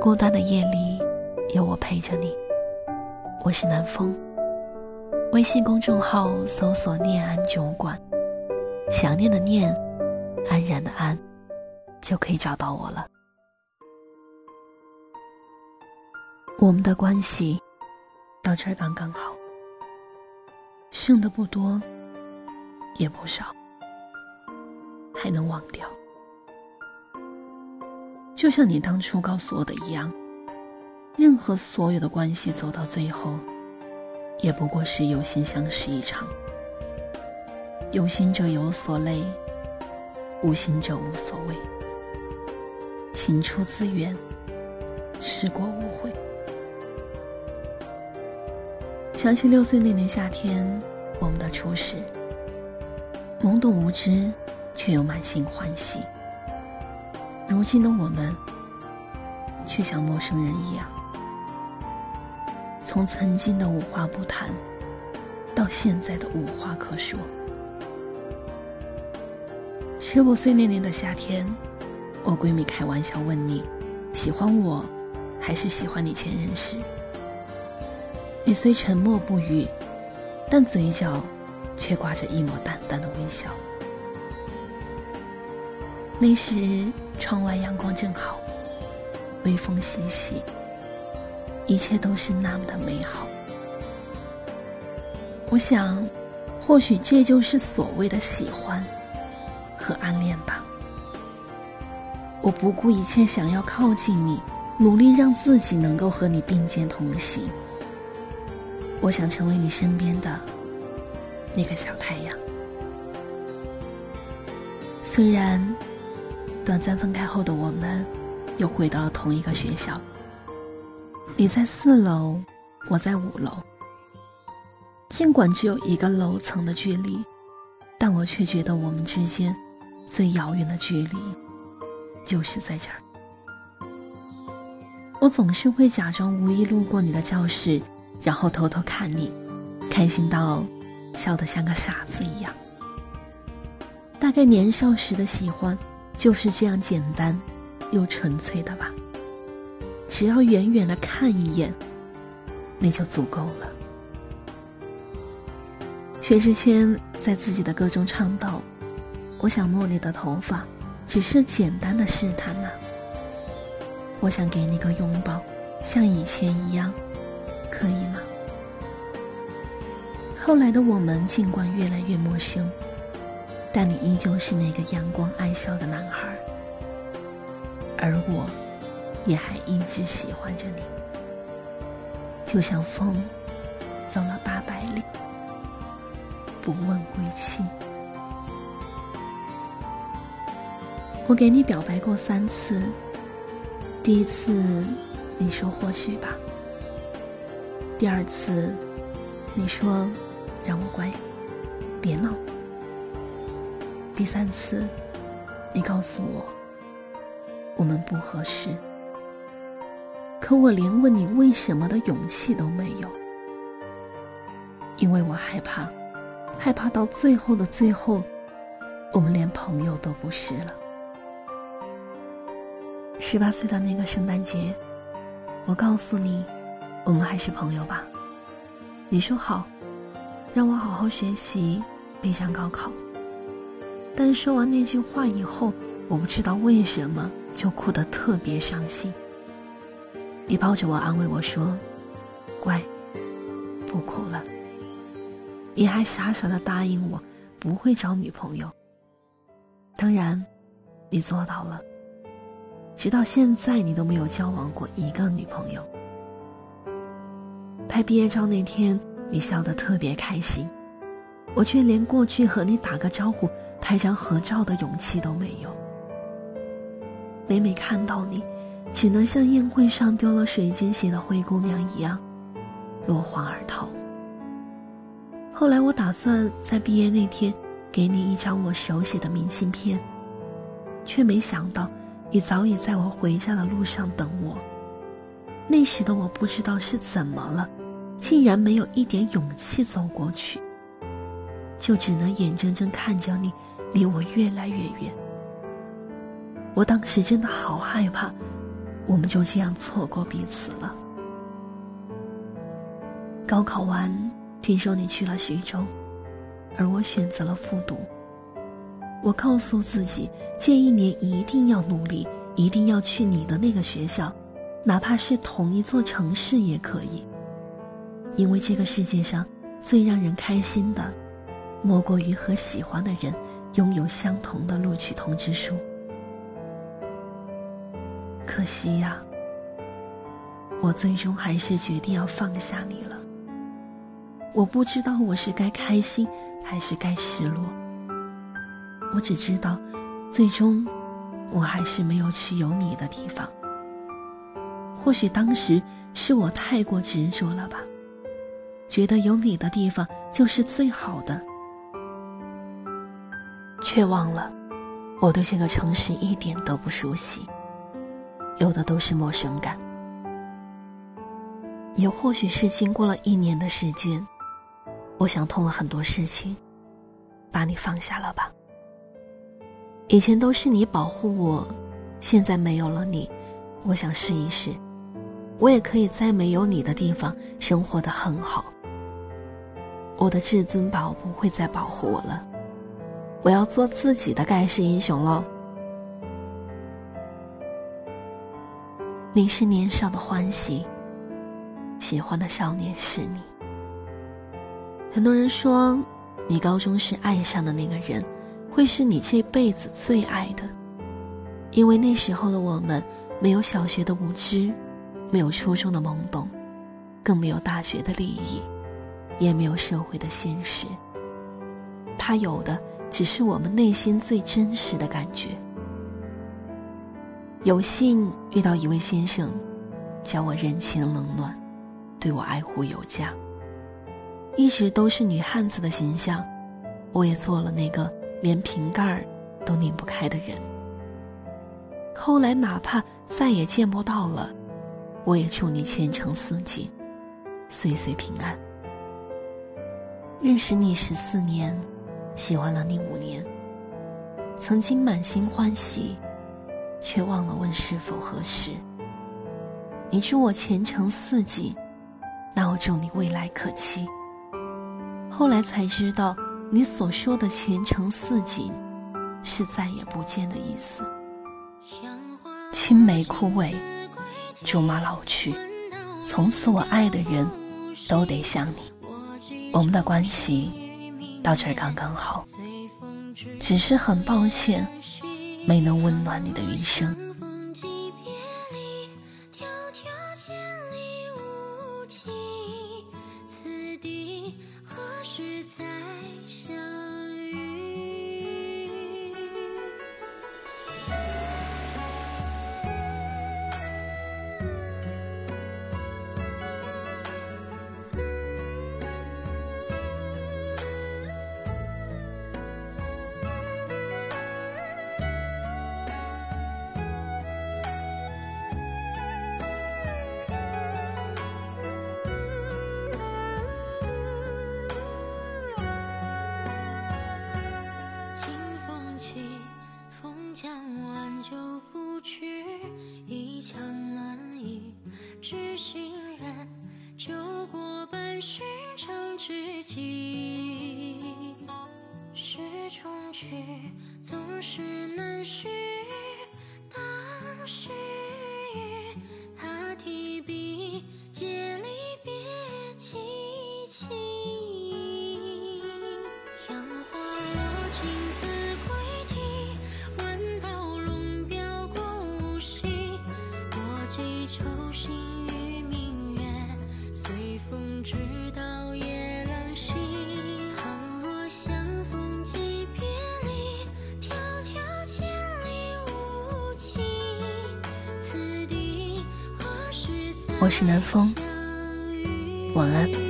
孤单的夜里，有我陪着你。我是南风。微信公众号搜索“念安酒馆”，想念的念，安然的安，就可以找到我了。我们的关系到这儿刚刚好，剩的不多，也不少，还能忘掉。就像你当初告诉我的一样，任何所有的关系走到最后，也不过是有心相识一场。有心者有所累，无心者无所谓。情出自愿，事过无悔。想起六岁那年夏天，我们的初识，懵懂无知，却又满心欢喜。如今的我们，却像陌生人一样。从曾经的无话不谈，到现在的无话可说。十五岁那年的夏天，我闺蜜开玩笑问你：喜欢我，还是喜欢你前任时？你虽沉默不语，但嘴角却挂着一抹淡淡的微笑。那时。窗外阳光正好，微风习习，一切都是那么的美好。我想，或许这就是所谓的喜欢和暗恋吧。我不顾一切想要靠近你，努力让自己能够和你并肩同行。我想成为你身边的那个小太阳，虽然。短暂分开后的我们，又回到了同一个学校。你在四楼，我在五楼。尽管只有一个楼层的距离，但我却觉得我们之间最遥远的距离，就是在这儿。我总是会假装无意路过你的教室，然后偷偷看你，开心到笑得像个傻子一样。大概年少时的喜欢。就是这样简单，又纯粹的吧。只要远远的看一眼，那就足够了。薛之谦在自己的歌中唱道：“我想摸你的头发，只是简单的试探呐。我想给你个拥抱，像以前一样，可以吗？”后来的我们，尽管越来越陌生。但你依旧是那个阳光爱笑的男孩，而我，也还一直喜欢着你。就像风，走了八百里，不问归期。我给你表白过三次，第一次你说或许吧，第二次你说让我乖，别闹。第三次，你告诉我我们不合适，可我连问你为什么的勇气都没有，因为我害怕，害怕到最后的最后，我们连朋友都不是了。十八岁的那个圣诞节，我告诉你，我们还是朋友吧。你说好，让我好好学习，备战高考。但说完那句话以后，我不知道为什么就哭得特别伤心。你抱着我安慰我说：“乖，不哭了。”你还傻傻的答应我不会找女朋友。当然，你做到了。直到现在，你都没有交往过一个女朋友。拍毕业照那天，你笑得特别开心，我却连过去和你打个招呼。拍张合照的勇气都没有。每每看到你，只能像宴会上丢了水晶鞋的灰姑娘一样，落荒而逃。后来我打算在毕业那天给你一张我手写的明信片，却没想到你早已在我回家的路上等我。那时的我不知道是怎么了，竟然没有一点勇气走过去，就只能眼睁睁看着你。离我越来越远，我当时真的好害怕，我们就这样错过彼此了。高考完，听说你去了徐州，而我选择了复读。我告诉自己，这一年一定要努力，一定要去你的那个学校，哪怕是同一座城市也可以。因为这个世界上最让人开心的，莫过于和喜欢的人拥有相同的录取通知书。可惜呀，我最终还是决定要放下你了。我不知道我是该开心还是该失落。我只知道，最终，我还是没有去有你的地方。或许当时是我太过执着了吧，觉得有你的地方就是最好的，却忘了，我对这个城市一点都不熟悉，有的都是陌生感。也或许是经过了一年的时间，我想通了很多事情，把你放下了吧。以前都是你保护我，现在没有了你，我想试一试，我也可以在没有你的地方生活的很好。我的至尊宝不会再保护我了，我要做自己的盖世英雄喽。你是年少的欢喜，喜欢的少年是你。很多人说，你高中时爱上的那个人。会是你这辈子最爱的，因为那时候的我们没有小学的无知，没有初中的懵懂，更没有大学的利益，也没有社会的现实。他有的只是我们内心最真实的感觉。有幸遇到一位先生，教我人情冷暖，对我爱护有加。一直都是女汉子的形象，我也做了那个。连瓶盖儿都拧不开的人。后来哪怕再也见不到了，我也祝你前程似锦，岁岁平安。认识你十四年，喜欢了你五年，曾经满心欢喜，却忘了问是否合适。你祝我前程似锦，那我祝你未来可期。后来才知道。你所说的前程似锦，是再也不见的意思。青梅枯萎，竹马老去，从此我爱的人，都得像你。我们的关系到这儿刚刚好，只是很抱歉，没能温暖你的余生。我是南风，晚安。